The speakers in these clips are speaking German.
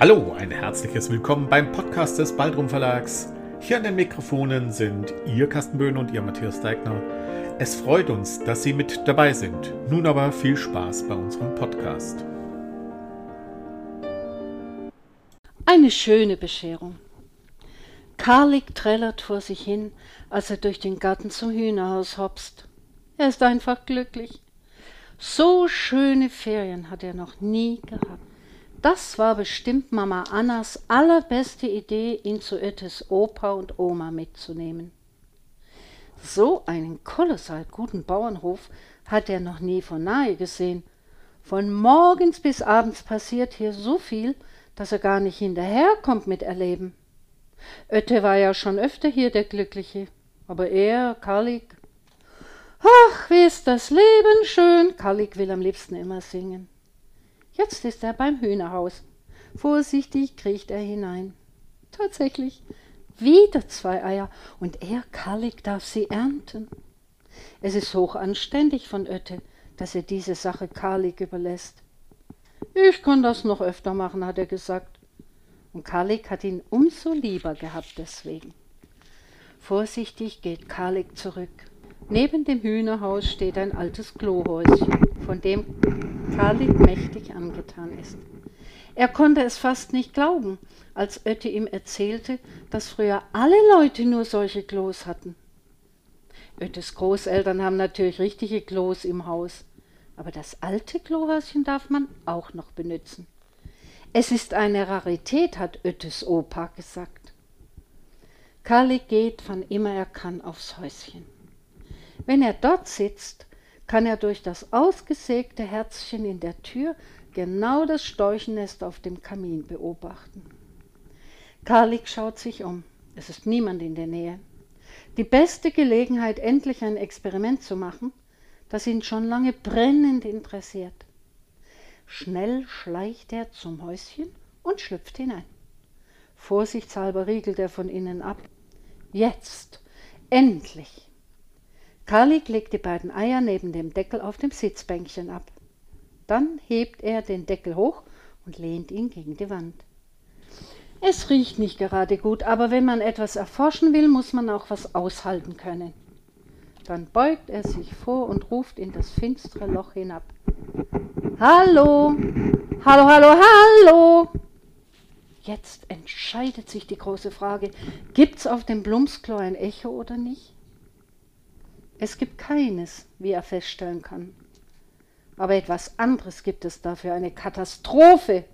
Hallo, ein herzliches Willkommen beim Podcast des Baldrum Verlags. Hier an den Mikrofonen sind Ihr Carsten Böhn und Ihr Matthias Deigner. Es freut uns, dass Sie mit dabei sind. Nun aber viel Spaß bei unserem Podcast. Eine schöne Bescherung. Karlik trällert vor sich hin, als er durch den Garten zum Hühnerhaus hopst. Er ist einfach glücklich. So schöne Ferien hat er noch nie gehabt. Das war bestimmt Mama Annas allerbeste Idee, ihn zu Öttes Opa und Oma mitzunehmen. So einen kolossal guten Bauernhof hat er noch nie von nahe gesehen. Von morgens bis abends passiert hier so viel, dass er gar nicht hinterherkommt mit Erleben. Ötte war ja schon öfter hier der Glückliche, aber er, Karlik. Ach, wie ist das Leben schön! Karlik will am liebsten immer singen. Jetzt ist er beim Hühnerhaus. Vorsichtig kriecht er hinein. Tatsächlich, wieder zwei Eier, und er, Karlik, darf sie ernten. Es ist hochanständig von Ötte, dass er diese Sache Karlik überlässt. Ich kann das noch öfter machen, hat er gesagt. Und Karlik hat ihn umso lieber gehabt deswegen. Vorsichtig geht Karlik zurück. Neben dem Hühnerhaus steht ein altes Klohäuschen, von dem Karlik mächtig angetan ist. Er konnte es fast nicht glauben, als Ötte ihm erzählte, dass früher alle Leute nur solche Klos hatten. Öttes Großeltern haben natürlich richtige Klos im Haus, aber das alte Klohäuschen darf man auch noch benutzen. Es ist eine Rarität, hat Öttes Opa gesagt. Karlik geht, wann immer er kann, aufs Häuschen. Wenn er dort sitzt, kann er durch das ausgesägte Herzchen in der Tür genau das Storchennest auf dem Kamin beobachten. Karlik schaut sich um. Es ist niemand in der Nähe. Die beste Gelegenheit, endlich ein Experiment zu machen, das ihn schon lange brennend interessiert. Schnell schleicht er zum Häuschen und schlüpft hinein. Vorsichtshalber riegelt er von innen ab. Jetzt, endlich, Karlik legt die beiden Eier neben dem Deckel auf dem Sitzbänkchen ab. Dann hebt er den Deckel hoch und lehnt ihn gegen die Wand. Es riecht nicht gerade gut, aber wenn man etwas erforschen will, muss man auch was aushalten können. Dann beugt er sich vor und ruft in das finstere Loch hinab. Hallo, hallo, hallo, hallo. Jetzt entscheidet sich die große Frage, gibt's auf dem Blumsklo ein Echo oder nicht? Es gibt keines, wie er feststellen kann. Aber etwas anderes gibt es dafür, eine Katastrophe.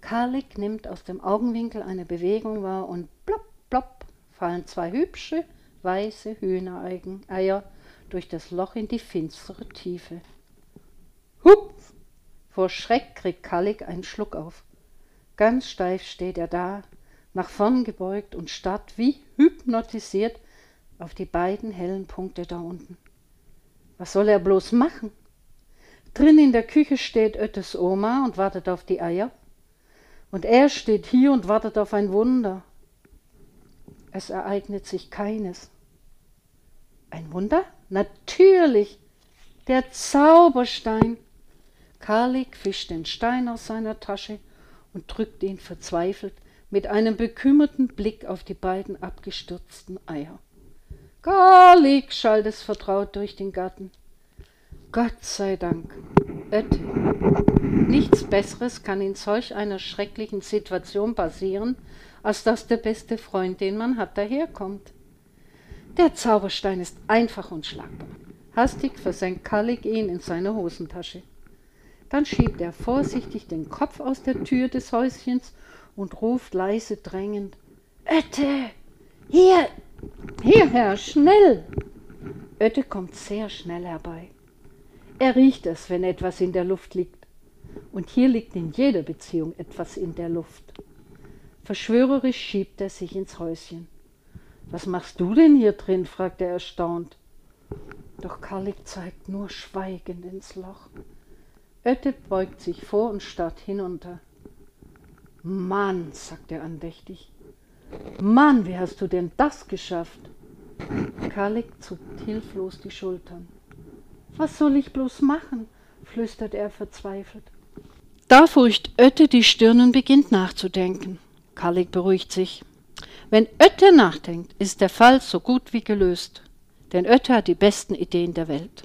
Karlik nimmt aus dem Augenwinkel eine Bewegung wahr und plopp, plopp fallen zwei hübsche, weiße Hühnereier durch das Loch in die finstere Tiefe. Hupf! Vor Schreck kriegt Karlik einen Schluck auf. Ganz steif steht er da, nach vorn gebeugt und starrt wie hypnotisiert auf die beiden hellen Punkte da unten. Was soll er bloß machen? Drin in der Küche steht Öttes Oma und wartet auf die Eier. Und er steht hier und wartet auf ein Wunder. Es ereignet sich keines. Ein Wunder? Natürlich. Der Zauberstein. Karlik fischt den Stein aus seiner Tasche und drückt ihn verzweifelt mit einem bekümmerten Blick auf die beiden abgestürzten Eier. Garlic, schallt es vertraut durch den Garten. Gott sei Dank. Ötte. Nichts Besseres kann in solch einer schrecklichen Situation passieren, als dass der beste Freund, den man hat, daherkommt. Der Zauberstein ist einfach unschlagbar. Hastig versenkt Kallik ihn in seine Hosentasche. Dann schiebt er vorsichtig den Kopf aus der Tür des Häuschens und ruft leise drängend: Ötte, hier, Hierher, schnell! Ötte kommt sehr schnell herbei. Er riecht es, wenn etwas in der Luft liegt. Und hier liegt in jeder Beziehung etwas in der Luft. Verschwörerisch schiebt er sich ins Häuschen. Was machst du denn hier drin? fragt er erstaunt. Doch Karlik zeigt nur schweigend ins Loch. Ötte beugt sich vor und starrt hinunter. Mann, sagt er andächtig, Mann, wie hast du denn das geschafft? Karlik zuckt hilflos die Schultern. Was soll ich bloß machen? flüstert er verzweifelt. Da furcht Ötte die Stirn und beginnt nachzudenken. Karlik beruhigt sich. Wenn Ötte nachdenkt, ist der Fall so gut wie gelöst. Denn Ötte hat die besten Ideen der Welt.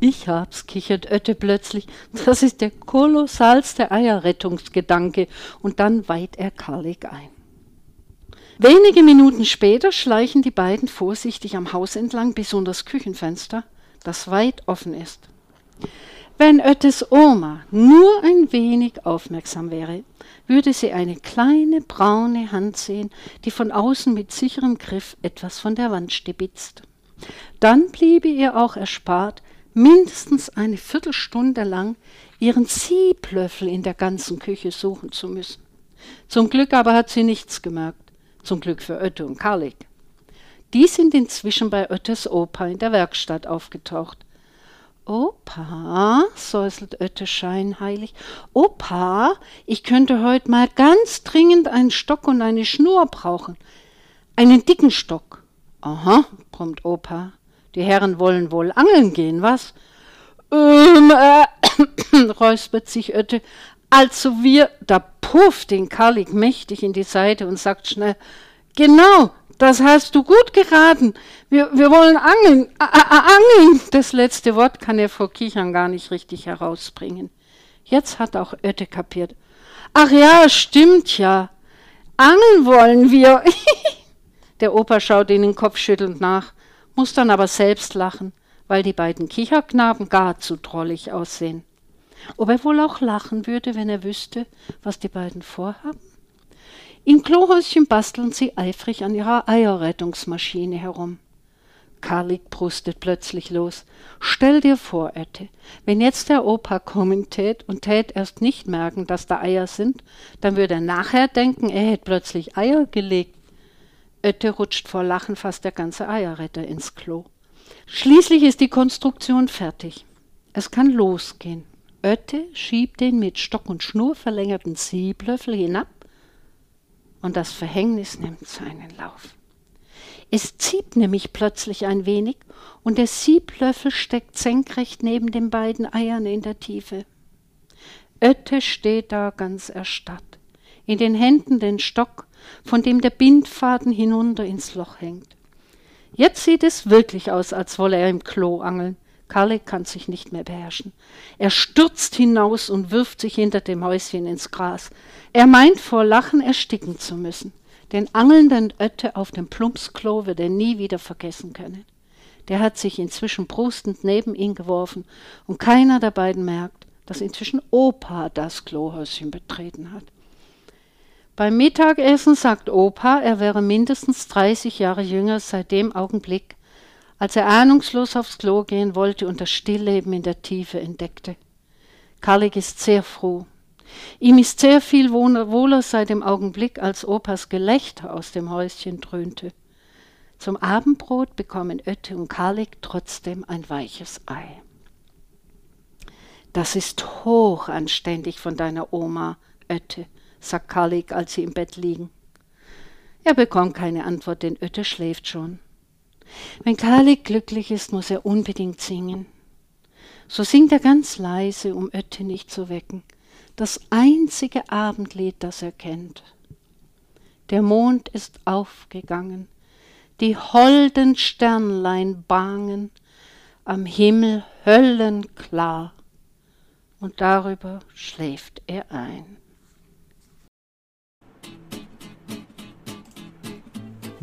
Ich hab's, kichert Ötte plötzlich. Das ist der kolossalste Eierrettungsgedanke. Und dann weiht er Karlik ein. Wenige Minuten später schleichen die beiden vorsichtig am Haus entlang bis unter das Küchenfenster, das weit offen ist. Wenn Öttes Oma nur ein wenig aufmerksam wäre, würde sie eine kleine braune Hand sehen, die von außen mit sicherem Griff etwas von der Wand stibitzt. Dann bliebe ihr auch erspart, mindestens eine Viertelstunde lang ihren Sieblöffel in der ganzen Küche suchen zu müssen. Zum Glück aber hat sie nichts gemerkt. Zum Glück für Ötte und Karlik. Die sind inzwischen bei Öttes Opa in der Werkstatt aufgetaucht. Opa, säuselt Ötte scheinheilig, Opa, ich könnte heute mal ganz dringend einen Stock und eine Schnur brauchen. Einen dicken Stock. Aha, brummt Opa. Die Herren wollen wohl angeln gehen, was? Ähm, äh, räuspert sich Ötte. Also wir, da pufft den Karlik mächtig in die Seite und sagt schnell, genau, das hast du gut geraten. Wir, wir wollen angeln, a, a, angeln. Das letzte Wort kann er vor Kichern gar nicht richtig herausbringen. Jetzt hat auch Ötte kapiert. Ach ja, stimmt ja. Angeln wollen wir. Der Opa schaut ihnen kopfschüttelnd nach muss dann aber selbst lachen, weil die beiden Kicherknaben gar zu drollig aussehen. Ob er wohl auch lachen würde, wenn er wüsste, was die beiden vorhaben? Im Klohäuschen basteln sie eifrig an ihrer Eierrettungsmaschine herum. Karlik prustet plötzlich los. Stell dir vor, Ette, wenn jetzt der Opa kommen tät und tät erst nicht merken, dass da Eier sind, dann würde er nachher denken, er hätte plötzlich Eier gelegt. Ötte rutscht vor Lachen fast der ganze Eierretter ins Klo. Schließlich ist die Konstruktion fertig. Es kann losgehen. Ötte schiebt den mit Stock und Schnur verlängerten Sieblöffel hinab und das Verhängnis nimmt seinen Lauf. Es zieht nämlich plötzlich ein wenig und der Sieblöffel steckt senkrecht neben den beiden Eiern in der Tiefe. Ötte steht da ganz erstarrt, in den Händen den Stock von dem der Bindfaden hinunter ins Loch hängt. Jetzt sieht es wirklich aus, als wolle er im Klo angeln. Kalle kann sich nicht mehr beherrschen. Er stürzt hinaus und wirft sich hinter dem Häuschen ins Gras. Er meint vor Lachen ersticken zu müssen. Den angelnden Ötte auf dem Plumpsklo wird er nie wieder vergessen können. Der hat sich inzwischen brustend neben ihn geworfen und keiner der beiden merkt, dass inzwischen Opa das Klohäuschen betreten hat. Beim Mittagessen sagt Opa, er wäre mindestens 30 Jahre jünger seit dem Augenblick, als er ahnungslos aufs Klo gehen wollte und das Stillleben in der Tiefe entdeckte. Karlik ist sehr froh. Ihm ist sehr viel wohler seit dem Augenblick, als Opas Gelächter aus dem Häuschen dröhnte. Zum Abendbrot bekommen Ötte und Karlik trotzdem ein weiches Ei. Das ist hochanständig von deiner Oma, Ötte, sagt Karlik, als sie im Bett liegen. Er bekommt keine Antwort, denn Ötte schläft schon. Wenn Karlik glücklich ist, muss er unbedingt singen. So singt er ganz leise, um Ötte nicht zu wecken, das einzige Abendlied, das er kennt. Der Mond ist aufgegangen, die holden Sternlein bangen, am Himmel höllenklar, und darüber schläft er ein.